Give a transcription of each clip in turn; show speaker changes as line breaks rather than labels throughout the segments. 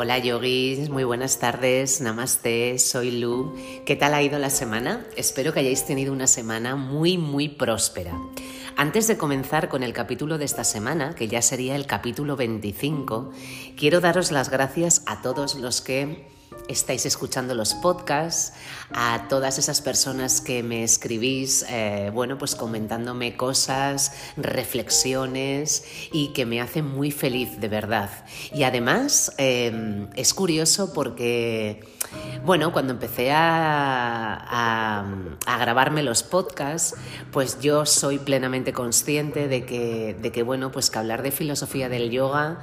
Hola yogis, muy buenas tardes, namaste, soy Lu. ¿Qué tal ha ido la semana? Espero que hayáis tenido una semana muy, muy próspera. Antes de comenzar con el capítulo de esta semana, que ya sería el capítulo 25, quiero daros las gracias a todos los que estáis escuchando los podcasts, a todas esas personas que me escribís, eh, bueno, pues comentándome cosas, reflexiones y que me hacen muy feliz, de verdad. Y además em, es curioso porque, bueno, cuando empecé a, a, grabarme los podcasts, pues yo soy plenamente consciente de que, de que, bueno, pues que hablar de filosofía del yoga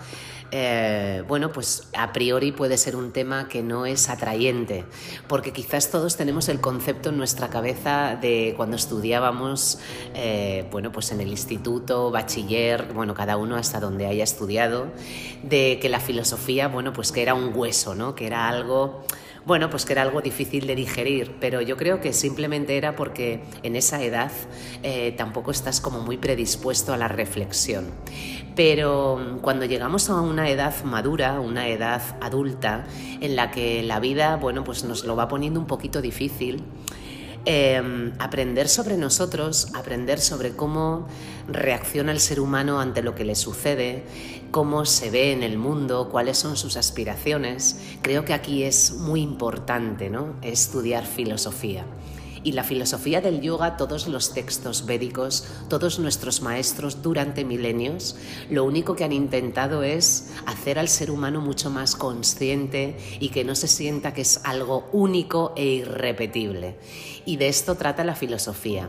eh, bueno, pues a priori puede ser un tema que no es atrayente, porque quizás todos tenemos el concepto en nuestra cabeza de cuando estudiábamos, eh, bueno, pues en el instituto, bachiller, bueno, cada uno hasta donde haya estudiado, de que la filosofía, bueno, pues que era un hueso, ¿no? Que era algo bueno, pues que era algo difícil de digerir, pero yo creo que simplemente era porque en esa edad eh, tampoco estás como muy predispuesto a la reflexión. Pero mm, cuando llegamos a una edad madura, una edad adulta, en la que la vida, bueno, pues nos lo va poniendo un poquito difícil, Em, aprender sobre nosotros, aprender sobre cómo reacciona el ser humano ante lo que le sucede, cómo se ve en el mundo, cuáles son sus aspiraciones. Creo que aquí es muy importante ¿no? estudiar filosofía. Y la filosofía del yoga, todos los textos védicos, todos nuestros maestros durante milenios, lo único que han intentado es hacer al ser humano mucho más consciente y que no se sienta que es algo único e irrepetible. Y de esto trata la filosofía.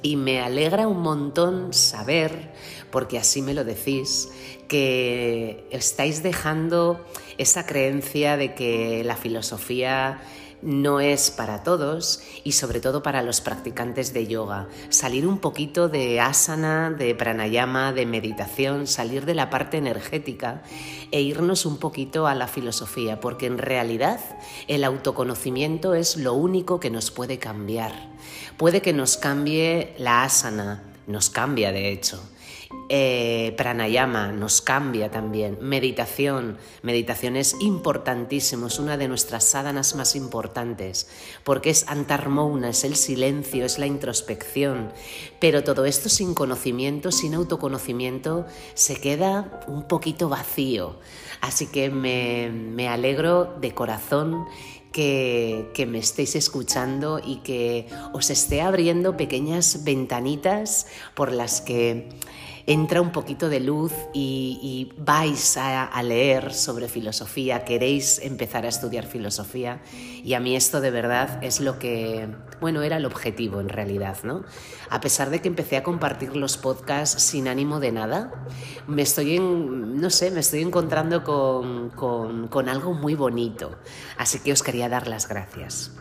Y me alegra un montón saber, porque así me lo decís, que estáis dejando esa creencia de que la filosofía no es para todos y sobre todo para los practicantes de yoga. Salir un poquito de asana, de pranayama, de meditación, salir de la parte energética e irnos un poquito a la filosofía, porque en realidad el autoconocimiento es lo único que nos puede cambiar. Puede que nos cambie la asana, nos cambia de hecho eh, pranayama nos cambia también. Meditación. Meditación es importantísimo, es una de nuestras sádanas más importantes, porque es antarmouna, es el silencio, es la introspección. Pero todo esto sin conocimiento, sin autoconocimiento, se queda un poquito vacío. Así que me, me alegro de corazón que, que, me estéis escuchando y que os esté abriendo pequeñas ventanitas por las que entra un poquito de luz y, vais a, leer sobre filosofía, queréis empezar a estudiar filosofía y a mí esto de verdad es lo que, bueno, era el objetivo en realidad, ¿no? A pesar de que empecé a compartir los podcasts sin ánimo de nada, me estoy, en, no sé, me estoy encontrando con, con algo muy bonito, así que os quería dar las gracias.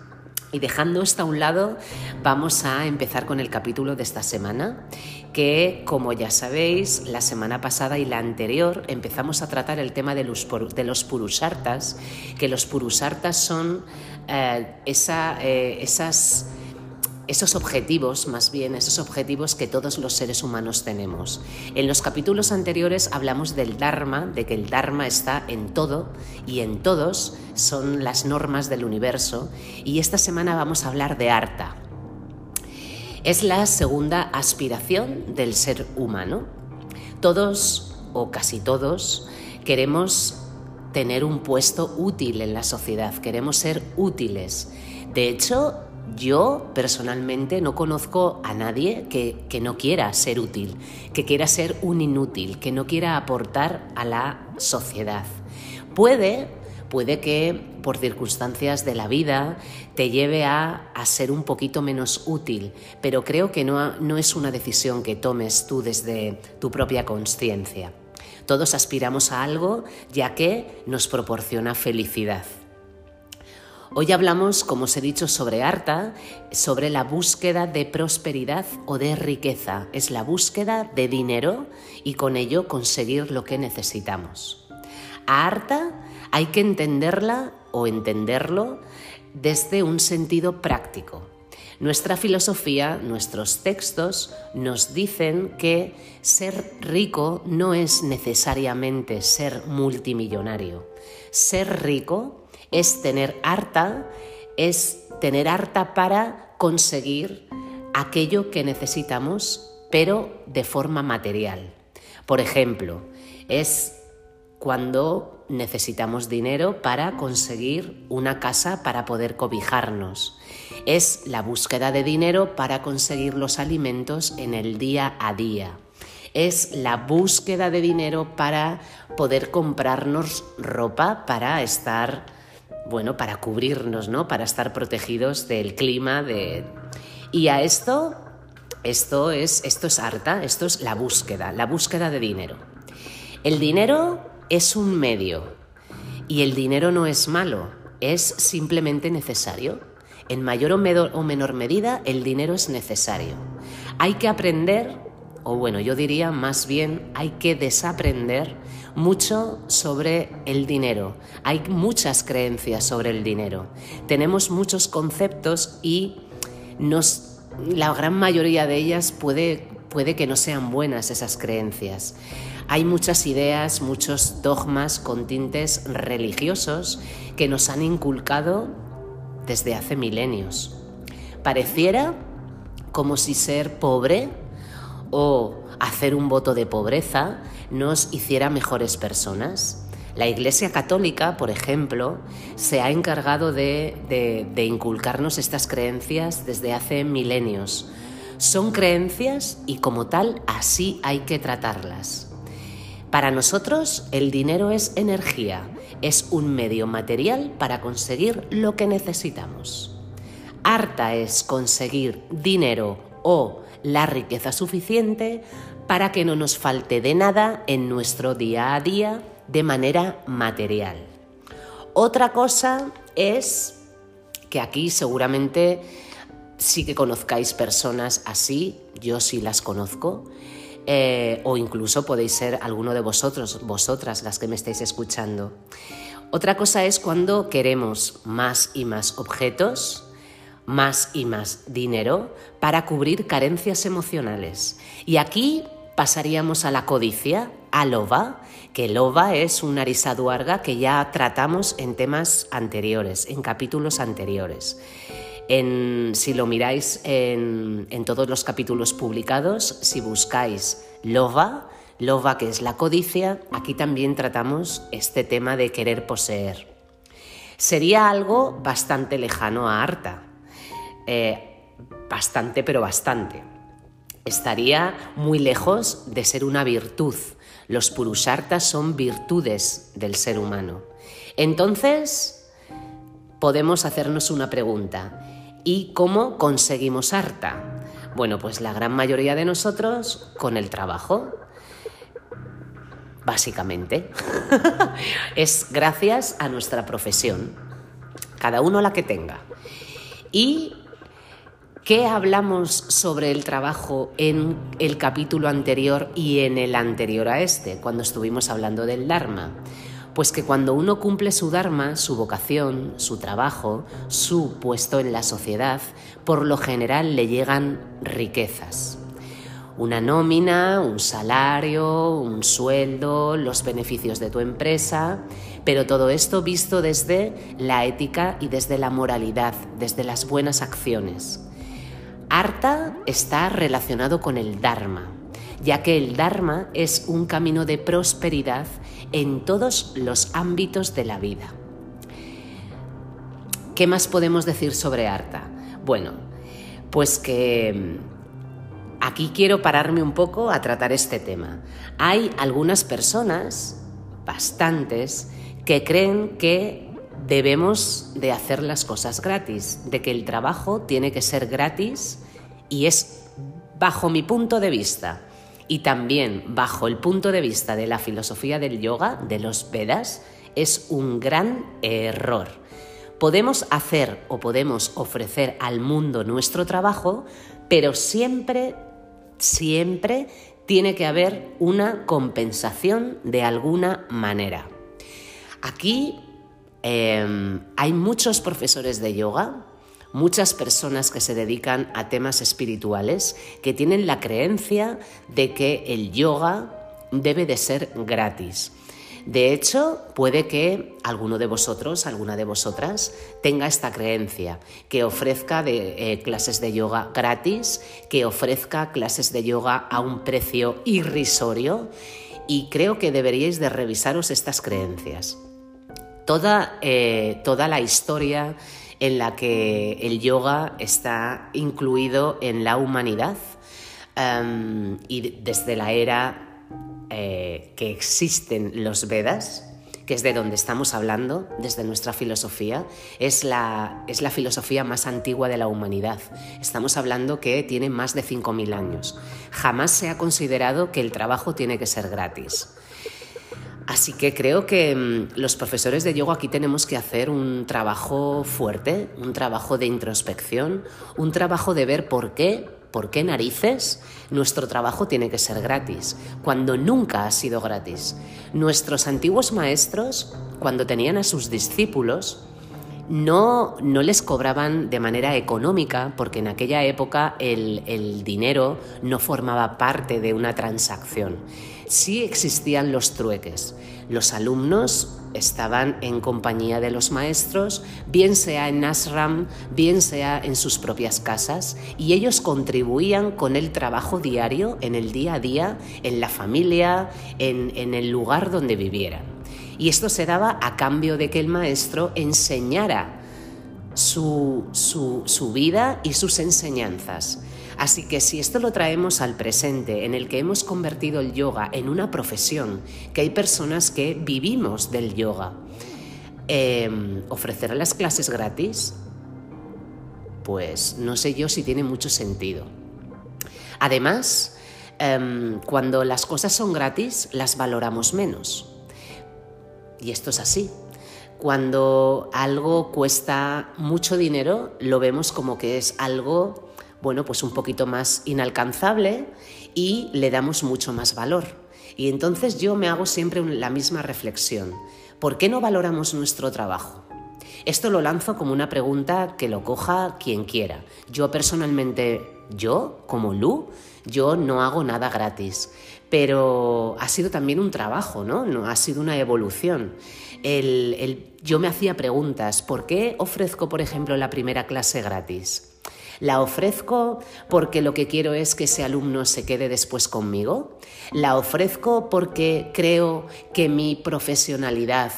Y dejando esto a un lado, vamos a empezar con el capítulo de esta semana, que como ya sabéis, la semana pasada y la anterior empezamos a tratar el tema de los, purusartas, que los purusartas son eh, eh, esas esos objetivos, más bien, esos objetivos que todos los seres humanos tenemos. En los capítulos anteriores hablamos del Dharma, de que el Dharma está en todo y en todos son las normas del universo, y esta semana vamos a hablar de Arta. Es la segunda aspiración del ser humano. Todos, o casi todos, queremos tener un puesto útil en la sociedad, queremos ser útiles. De hecho, yo personalmente no conozco a nadie que, que, no quiera ser útil, que quiera ser un inútil, que no quiera aportar a la sociedad. Puede, puede que por circunstancias de la vida te lleve a, a ser un poquito menos útil, pero creo que no, no es una decisión que tomes tú desde tu propia conciencia. Todos aspiramos a algo ya que nos proporciona felicidad. Hoy hablamos, como os he dicho, sobre Arta, sobre la búsqueda de prosperidad o de riqueza. Es la búsqueda de dinero y con ello conseguir lo que necesitamos. A Arta hay que entenderla o entenderlo desde un sentido práctico. Nuestra filosofía, nuestros textos nos dicen que ser rico no es necesariamente ser multimillonario. Ser rico es tener harta, es tener harta para conseguir aquello que necesitamos, pero de forma material. Por ejemplo, es cuando necesitamos dinero para conseguir una casa para poder cobijarnos. Es la búsqueda de dinero para conseguir los alimentos en el día a día. Es la búsqueda de dinero para poder comprarnos ropa para estar, bueno, para cubrirnos, ¿no? Para estar protegidos del clima de y a esto esto es esto es harta, esto es la búsqueda, la búsqueda de dinero. El dinero es un medio y el dinero no es malo, es simplemente necesario. En mayor o menor medida el dinero es necesario. Hay que aprender, o bueno, yo diría más bien hay que desaprender mucho sobre el dinero. Hay muchas creencias sobre el dinero. Tenemos muchos conceptos y nos, la gran mayoría de ellas puede, puede que no sean buenas esas creencias. Hay muchas ideas, muchos dogmas con tintes religiosos que nos han inculcado desde hace milenios. Pareciera como si ser pobre o hacer un voto de pobreza nos hiciera mejores personas. La Iglesia Católica, por ejemplo, se ha encargado de, inculcarnos estas creencias desde hace milenios. Son creencias y como tal así hay que tratarlas. Para nosotros el dinero es energía, es un medio material para conseguir lo que necesitamos. Harta es conseguir dinero o la riqueza suficiente para que no nos falte de nada en nuestro día a día de manera material. Otra cosa es que aquí seguramente sí que conozcáis personas así, yo sí las conozco, eh, o incluso podéis ser alguno de vosotros, vosotras las que me estáis escuchando. Otra cosa es cuando queremos más y más objetos, más y más dinero para cubrir carencias emocionales. Y aquí pasaríamos a la codicia, a loba, que loba es una arisaduarga que ya tratamos en temas anteriores, en capítulos anteriores si lo miráis en, todos los capítulos publicados, si buscáis Lova, Lova que es la codicia, aquí también tratamos este tema de querer poseer. Sería algo bastante lejano a Arta, eh, bastante pero bastante. Estaría muy lejos de ser una virtud. Los purushartas son virtudes del ser humano. Entonces, podemos hacernos una pregunta. ¿Y cómo conseguimos harta? Bueno, pues la gran mayoría de nosotros con el trabajo. Básicamente. es gracias a nuestra profesión. Cada uno la que tenga. ¿Y qué hablamos sobre el trabajo en el capítulo anterior y en el anterior a este, cuando estuvimos hablando del Dharma? Pues que cuando uno cumple su Dharma, su vocación, su trabajo, su puesto en la sociedad, por lo general le llegan riquezas. Una nómina, un salario, un sueldo, los beneficios de tu empresa, pero todo esto visto desde la ética y desde la moralidad, desde las buenas acciones. Arta está relacionado con el Dharma, ya que el Dharma es un camino de prosperidad en todos los ámbitos de la vida. ¿Qué más podemos decir sobre Arta? Bueno, pues que mm, aquí quiero pararme un poco a tratar este tema. Hay algunas personas, bastantes, que creen que debemos de hacer las cosas gratis, de que el trabajo tiene que ser gratis y es bajo mi punto de vista y también bajo el punto de vista de la filosofía del yoga, de los Vedas, es un gran error. Podemos hacer o podemos ofrecer al mundo nuestro trabajo, pero siempre, siempre tiene que haber una compensación de alguna manera. Aquí em, hay muchos profesores de yoga, muchas personas que se dedican a temas espirituales que tienen la creencia de que el yoga debe de ser gratis. De hecho, puede que alguno de vosotros, alguna de vosotras, tenga esta creencia, que ofrezca eh, clases de yoga gratis, que ofrezca clases de yoga a un precio irrisorio y creo que deberíais de revisaros estas creencias. Toda, eh, toda la historia en la que el yoga está incluido en la humanidad em, y desde la era eh, que existen los Vedas, que es de donde estamos hablando, desde nuestra filosofía, es la, es la filosofía más antigua de la humanidad. Estamos hablando que tiene más de 5.000 años. Jamás se ha considerado que el trabajo tiene que ser gratis. Así que creo que mm, los profesores de yoga aquí tenemos que hacer un trabajo fuerte, un trabajo de introspección, un trabajo de ver por qué ¿Por qué narices nuestro trabajo tiene que ser gratis? Cuando nunca ha sido gratis. Nuestros antiguos maestros, cuando tenían a sus discípulos, no, no les cobraban de manera económica, porque en aquella época el, el dinero no formaba parte de una transacción. Sí existían los trueques. Los alumnos estaban en compañía de los maestros, bien sea en Ashram, bien sea en sus propias casas, y ellos contribuían con el trabajo diario, en el día a día, en la familia, en, el lugar donde vivieran. Y esto se daba a cambio de que el maestro enseñara su, vida y sus enseñanzas. Así que si esto lo traemos al presente, en el que hemos convertido el yoga en una profesión, que hay personas que vivimos del yoga, em, ofrecer las clases gratis, pues no sé yo si tiene mucho sentido. Además, em, cuando las cosas son gratis, las valoramos menos. Y esto es así. Cuando algo cuesta mucho dinero, lo vemos como que es algo bueno, pues un poquito más inalcanzable y le damos mucho más valor. Y entonces yo me hago siempre la misma reflexión. ¿Por qué no valoramos nuestro trabajo? Esto lo lanzo como una pregunta que lo coja quien quiera. Yo personalmente, yo como Lu, yo no hago nada gratis, pero ha sido también un trabajo, ¿no? no ha sido una evolución. yo me hacía preguntas, ¿por qué ofrezco, por ejemplo, la primera clase gratis? ¿La ofrezco porque lo que quiero es que ese alumno se quede después conmigo? ¿La ofrezco porque creo que mi profesionalidad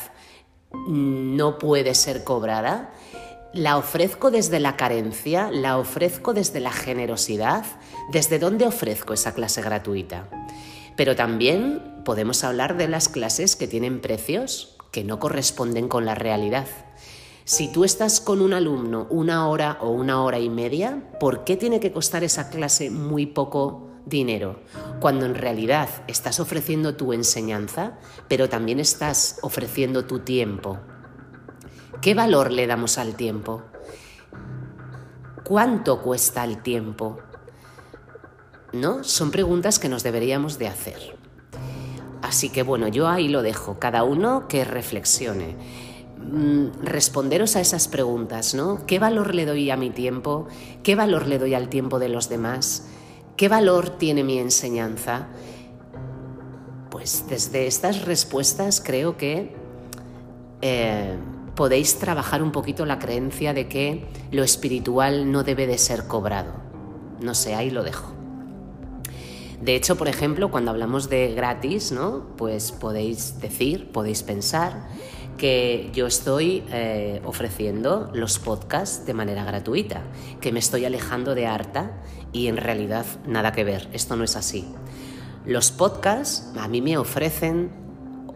no puede ser cobrada? ¿La ofrezco desde la carencia? ¿La ofrezco desde la generosidad? ¿Desde dónde ofrezco esa clase gratuita? Pero también podemos hablar de las clases que tienen precios que no corresponden con la realidad. Si tú estás con un alumno una hora o una hora y media, ¿por qué tiene que costar esa clase muy poco dinero? Cuando en realidad estás ofreciendo tu enseñanza, pero también estás ofreciendo tu tiempo. ¿Qué valor le damos al tiempo? ¿Cuánto cuesta el tiempo? ¿No? Son preguntas que nos deberíamos de hacer. Así que bueno, yo ahí lo dejo, cada uno que reflexione. Mm, responderos a esas preguntas, ¿no? ¿Qué valor le doy a mi tiempo? ¿Qué valor le doy al tiempo de los demás? ¿Qué valor tiene mi enseñanza? Pues desde estas respuestas creo que eh, podéis trabajar un poquito la creencia de que lo espiritual no debe de ser cobrado. No sé, ahí lo dejo. De hecho, por ejemplo, cuando hablamos de gratis, ¿no? Pues podéis decir, podéis pensar que yo estoy eh, ofreciendo los podcasts de manera gratuita, que me estoy alejando de Arta y en realidad nada que ver, esto no es así. Los podcasts a mí me ofrecen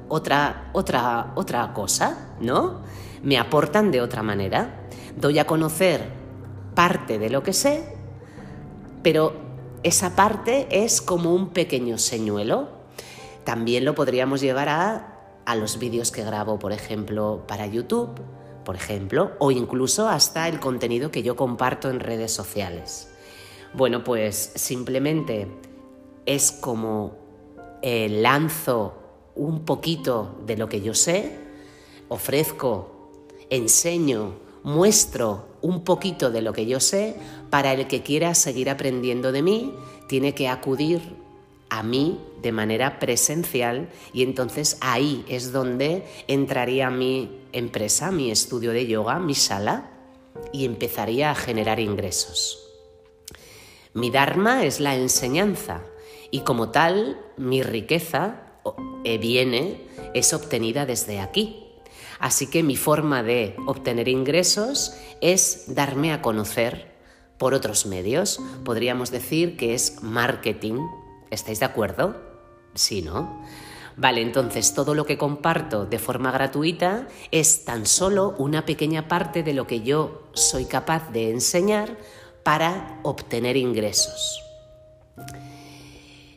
otra, otra, otra cosa, ¿no? Me aportan de otra manera. Doy a conocer parte de lo que sé, pero esa parte es como un pequeño señuelo. También lo podríamos llevar a a los vídeos que grabo, por ejemplo, para YouTube, por ejemplo, o incluso hasta el contenido que yo comparto en redes sociales. Bueno, pues simplemente es como eh, lanzo un poquito de lo que yo sé, ofrezco, enseño, muestro un poquito de lo que yo sé, para el que quiera seguir aprendiendo de mí, tiene que acudir a mí de manera presencial y entonces ahí es donde entraría mi empresa, mi estudio de yoga, mi sala y empezaría a generar ingresos. Mi Dharma es la enseñanza y como tal mi riqueza eh, viene, es obtenida desde aquí. Así que mi forma de obtener ingresos es darme a conocer por otros medios. Podríamos decir que es marketing. ¿Estáis de acuerdo? Sí, ¿no? Vale, entonces todo lo que comparto de forma gratuita es tan solo una pequeña parte de lo que yo soy capaz de enseñar para obtener ingresos.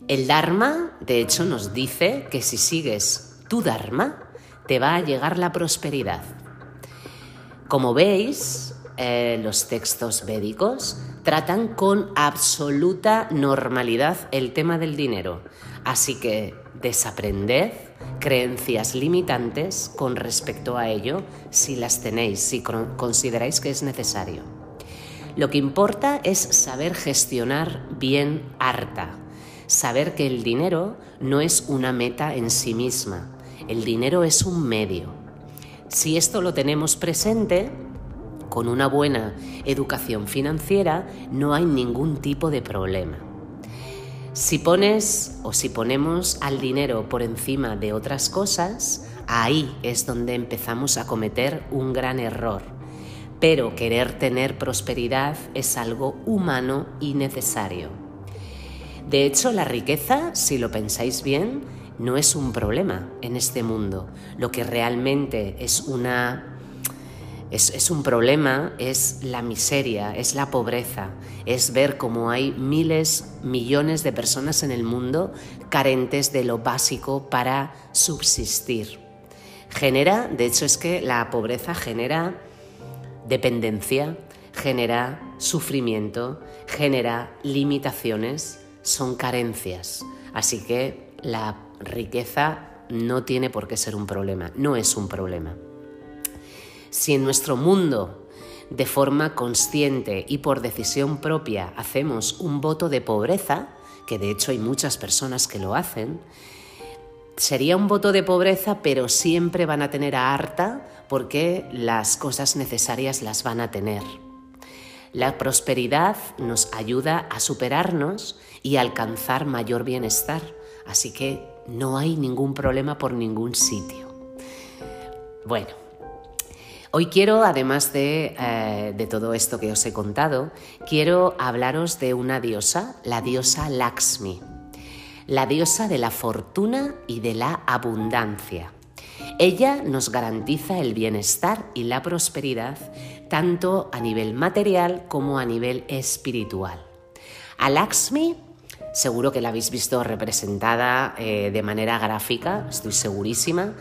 El Dharma, de hecho, nos dice que si sigues tu Dharma, te va a llegar la prosperidad. Como veis, eh, los textos védicos tratan con absoluta normalidad el tema del dinero. Así que desaprended creencias limitantes con respecto a ello si las tenéis, si consideráis que es necesario. Lo que importa es saber gestionar bien harta, saber que el dinero no es una meta en sí misma, el dinero es un medio. Si esto lo tenemos presente, con una buena educación financiera no hay ningún tipo de problema. Si pones o si ponemos al dinero por encima de otras cosas, ahí es donde empezamos a cometer un gran error. Pero querer tener prosperidad es algo humano y necesario. De hecho, la riqueza, si lo pensáis bien, no es un problema en este mundo. Lo que realmente es una es, un problema, es la miseria, es la pobreza, es ver cómo hay miles, millones de personas en el mundo carentes de lo básico para subsistir. Genera, de hecho es que la pobreza genera dependencia, genera sufrimiento, genera limitaciones son carencias. Así que la riqueza no tiene por qué ser un problema, no es un problema. Si en nuestro mundo, de forma consciente y por decisión propia, hacemos un voto de pobreza, que de hecho hay muchas personas que lo hacen, sería un voto de pobreza, pero siempre van a tener a harta porque las cosas necesarias las van a tener. La prosperidad nos ayuda a superarnos y alcanzar mayor bienestar. Así que no hay ningún problema por ningún sitio. Bueno, hoy quiero, además de, eh, de, todo esto que os he contado, quiero hablaros de una diosa, la diosa Lakshmi, la diosa de la fortuna y de la abundancia. Ella nos garantiza el bienestar y la prosperidad tanto a nivel material como a nivel espiritual. A Lakshmi Seguro que la habéis visto representada eh, de manera gráfica, estoy segurísima.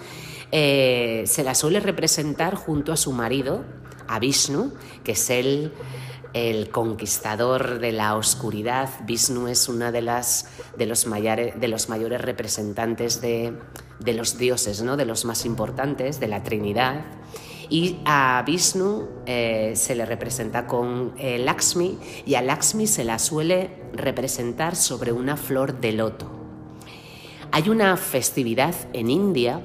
Eh, se la suele representar junto a su marido, a Vishnu, que es el, el conquistador de la oscuridad. Vishnu es una de, las, de, los, mayores, de los mayores representantes de, de los dioses, ¿no? de los más importantes, de la Trinidad. Y a Vishnu eh, se le representa con eh, Lakshmi y a Lakshmi se la suele representar sobre una flor de loto. Hay una festividad en India,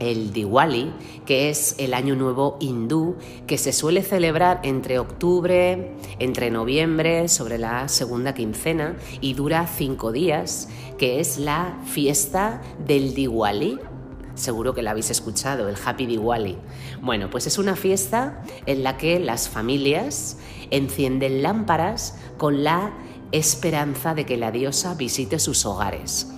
el Diwali, que es el año nuevo hindú, que se suele celebrar entre octubre, entre noviembre, sobre la segunda quincena, y dura cinco días, que es la fiesta del Diwali, seguro que la habéis escuchado, el Happy Diwali. Bueno, pues es una fiesta en la que las familias encienden lámparas con la esperanza de que la diosa visite sus hogares.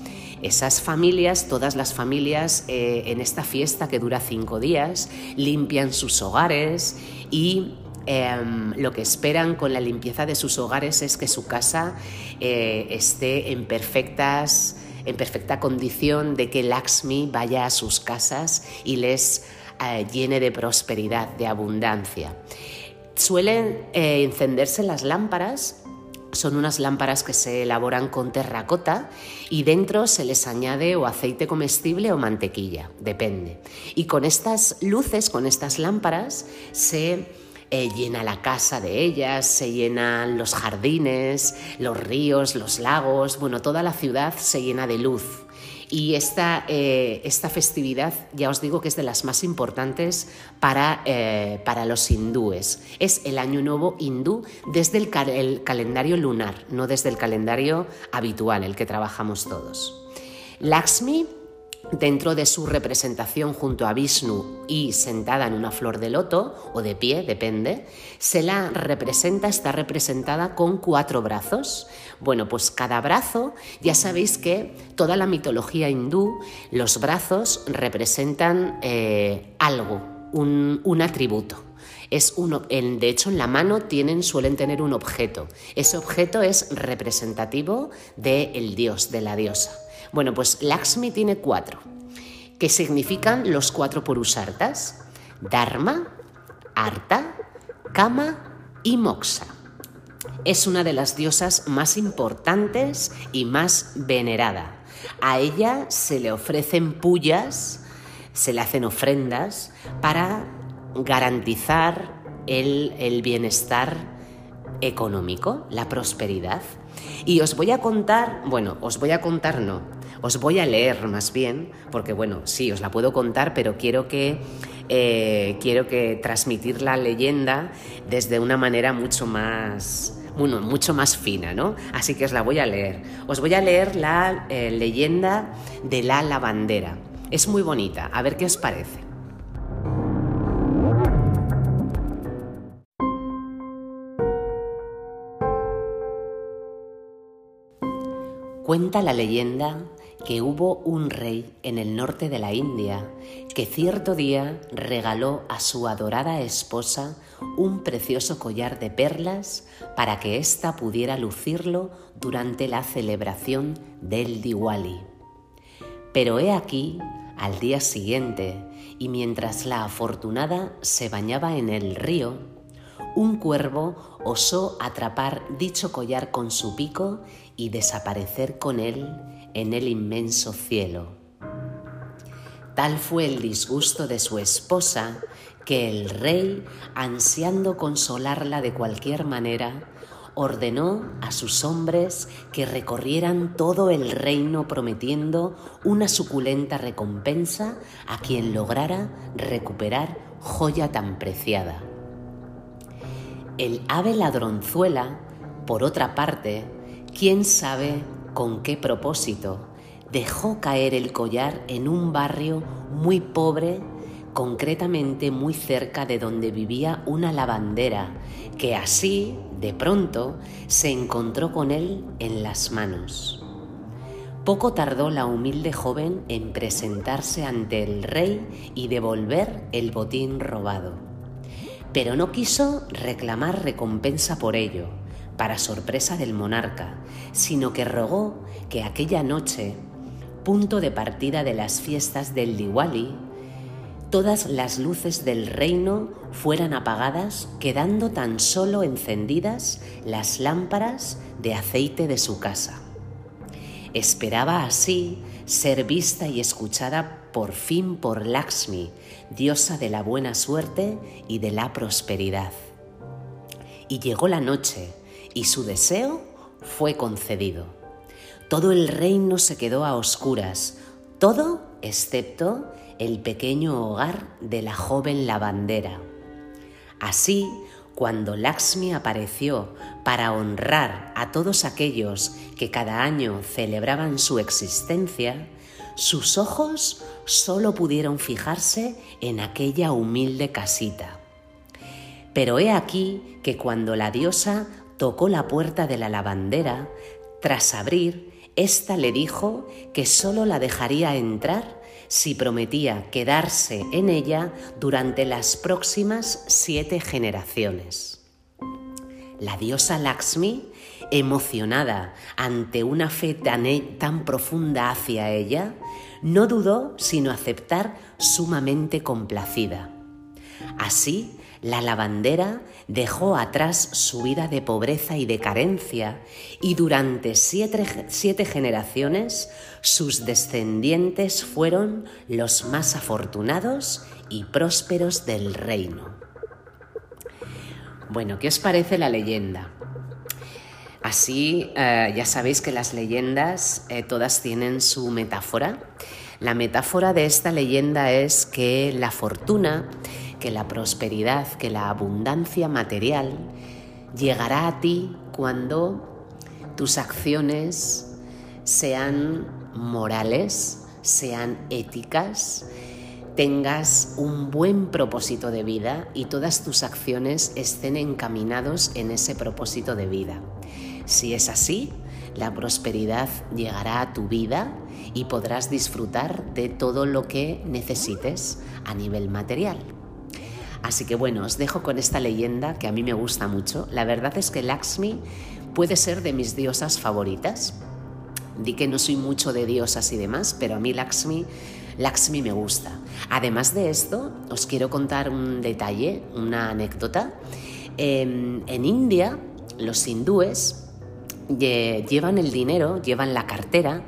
Esas familias, todas las familias eh, en esta fiesta que dura cinco días, limpian sus hogares y em, lo que esperan con la limpieza de sus hogares es que su casa eh, esté en perfectas en perfecta condición de que Lakshmi vaya a sus casas y les eh, llene de prosperidad, de abundancia. Suelen encenderse las lámparas son unas lámparas que se elaboran con terracota y dentro se les añade o aceite comestible o mantequilla, depende. Y con estas luces, con estas lámparas, se eh, llena la casa de ellas, se llenan los jardines, los ríos, los lagos, bueno, toda la ciudad se llena de luz. Y esta, eh, esta festividad, ya os digo que es de las más importantes para, eh, para los hindúes. Es el Año Nuevo hindú desde el, el calendario lunar, no desde el calendario habitual, el que trabajamos todos. Lakshmi dentro de su representación junto a Vishnu y sentada en una flor de loto, o de pie, depende, se la representa, está representada con cuatro brazos. Bueno, pues cada brazo, ya sabéis que toda la mitología hindú, los brazos representan eh, algo, un, atributo. Es uno, de hecho, en la mano tienen, suelen tener un objeto. Ese objeto es representativo del dios, de la diosa. Bueno, pues Lakshmi tiene cuatro, que significan los cuatro purusartas, Dharma, Artha, Kama y Moksha. Es una de las diosas más importantes y más venerada. A ella se le ofrecen pullas, se le hacen ofrendas para garantizar el, el bienestar económico, la prosperidad. Y os voy a contar, bueno, os voy a contar no, os voy a leer más bien, porque bueno, sí, os la puedo contar, pero quiero que, eh, quiero que transmitir la leyenda desde una manera mucho más, bueno, mucho más fina, ¿no? Así que os la voy a leer. Os voy a leer la eh, leyenda de la lavandera. Es muy bonita, a ver qué os parece. Cuenta la leyenda que hubo un rey en el norte de la India que cierto día regaló a su adorada esposa un precioso collar de perlas para que ésta pudiera lucirlo durante la celebración del Diwali. Pero he aquí, al día siguiente, y mientras la afortunada se bañaba en el río, un cuervo osó atrapar dicho collar con su pico y desaparecer con él en el inmenso cielo. Tal fue el disgusto de su esposa que el rey, ansiando consolarla de cualquier manera, ordenó a sus hombres que recorrieran todo el reino prometiendo una suculenta recompensa a quien lograra recuperar joya tan preciada. El ave ladronzuela, por otra parte, quién sabe con qué propósito, dejó caer el collar en un barrio muy pobre, concretamente muy cerca de donde vivía una lavandera, que así, de pronto, se encontró con él en las manos. Poco tardó la humilde joven en presentarse ante el rey y devolver el botín robado. Pero no quiso reclamar recompensa por ello, para sorpresa del monarca, sino que rogó que aquella noche, punto de partida de las fiestas del Diwali, todas las luces del reino fueran apagadas, quedando tan solo encendidas las lámparas de aceite de su casa. Esperaba así ser vista y escuchada por fin por Lakshmi, diosa de la buena suerte y de la prosperidad. Y llegó la noche, y su deseo fue concedido. Todo el reino se quedó a oscuras, todo excepto el pequeño hogar de la joven lavandera. Así, cuando Lakshmi apareció para honrar a todos aquellos que cada año celebraban su existencia, sus ojos solo pudieron fijarse en aquella humilde casita. Pero he aquí que cuando la diosa tocó la puerta de la lavandera, tras abrir, ésta le dijo que sólo la dejaría entrar si prometía quedarse en ella durante las próximas siete generaciones. La diosa Lakshmi, emocionada ante una fe tan, tan profunda hacia ella, no dudó sino aceptar sumamente complacida. Así, la lavandera dejó atrás su vida de pobreza y de carencia y durante siete, generaciones sus descendientes fueron los más afortunados y prósperos del reino. Bueno, ¿qué os parece la leyenda? Así, eh, ya sabéis que las leyendas eh, todas tienen su metáfora. La metáfora de esta leyenda es que la fortuna, que la prosperidad, que la abundancia material llegará a ti cuando tus acciones sean morales, sean éticas, tengas un buen propósito de vida y todas tus acciones estén encaminados en ese propósito de vida. Si es así, la prosperidad llegará a tu vida y podrás disfrutar de todo lo que necesites a nivel material. Así que bueno, os dejo con esta leyenda que a mí me gusta mucho. La verdad es que Lakshmi puede ser de mis diosas favoritas. Di que no soy mucho de diosas y demás, pero a mí Lakshmi, me gusta. Además de esto, os quiero contar un detalle, una anécdota. En, en India, los hindúes llevan el dinero, llevan la cartera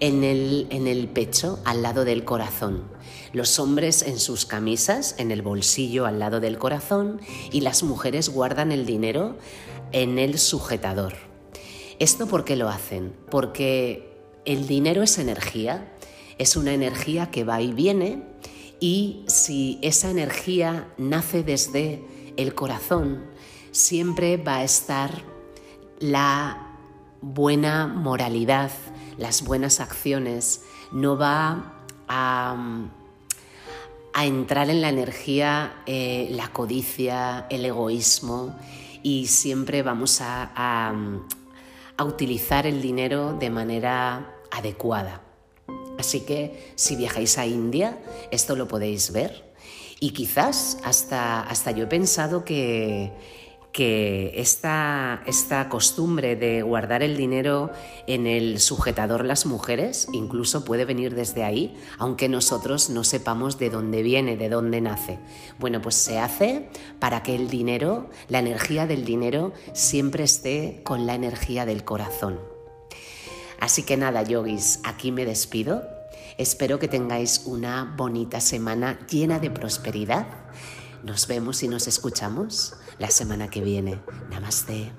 en el, en el pecho al lado del corazón. Los hombres en sus camisas, en el bolsillo al lado del corazón y las mujeres guardan el dinero en el sujetador. ¿Esto por qué lo hacen? Porque el dinero es energía, es una energía que va y viene y si esa energía nace desde el corazón, siempre va a estar la buena moralidad, las buenas acciones, no va a, entrar en la energía eh, la codicia, el egoísmo y siempre vamos a utilizar el dinero de manera adecuada. Así que si viajáis a India, esto lo podéis ver. Y quizás hasta, hasta yo he pensado que que esta, esta costumbre de guardar el dinero en el sujetador las mujeres incluso puede venir desde ahí, aunque nosotros no sepamos de dónde viene, de dónde nace. Bueno, pues se hace para que el dinero, la energía del dinero, siempre esté con la energía del corazón. Así que nada, yogis, aquí me despido. Espero que tengáis una bonita semana llena de prosperidad. Nos vemos y nos escuchamos la semana que viene. Namaste.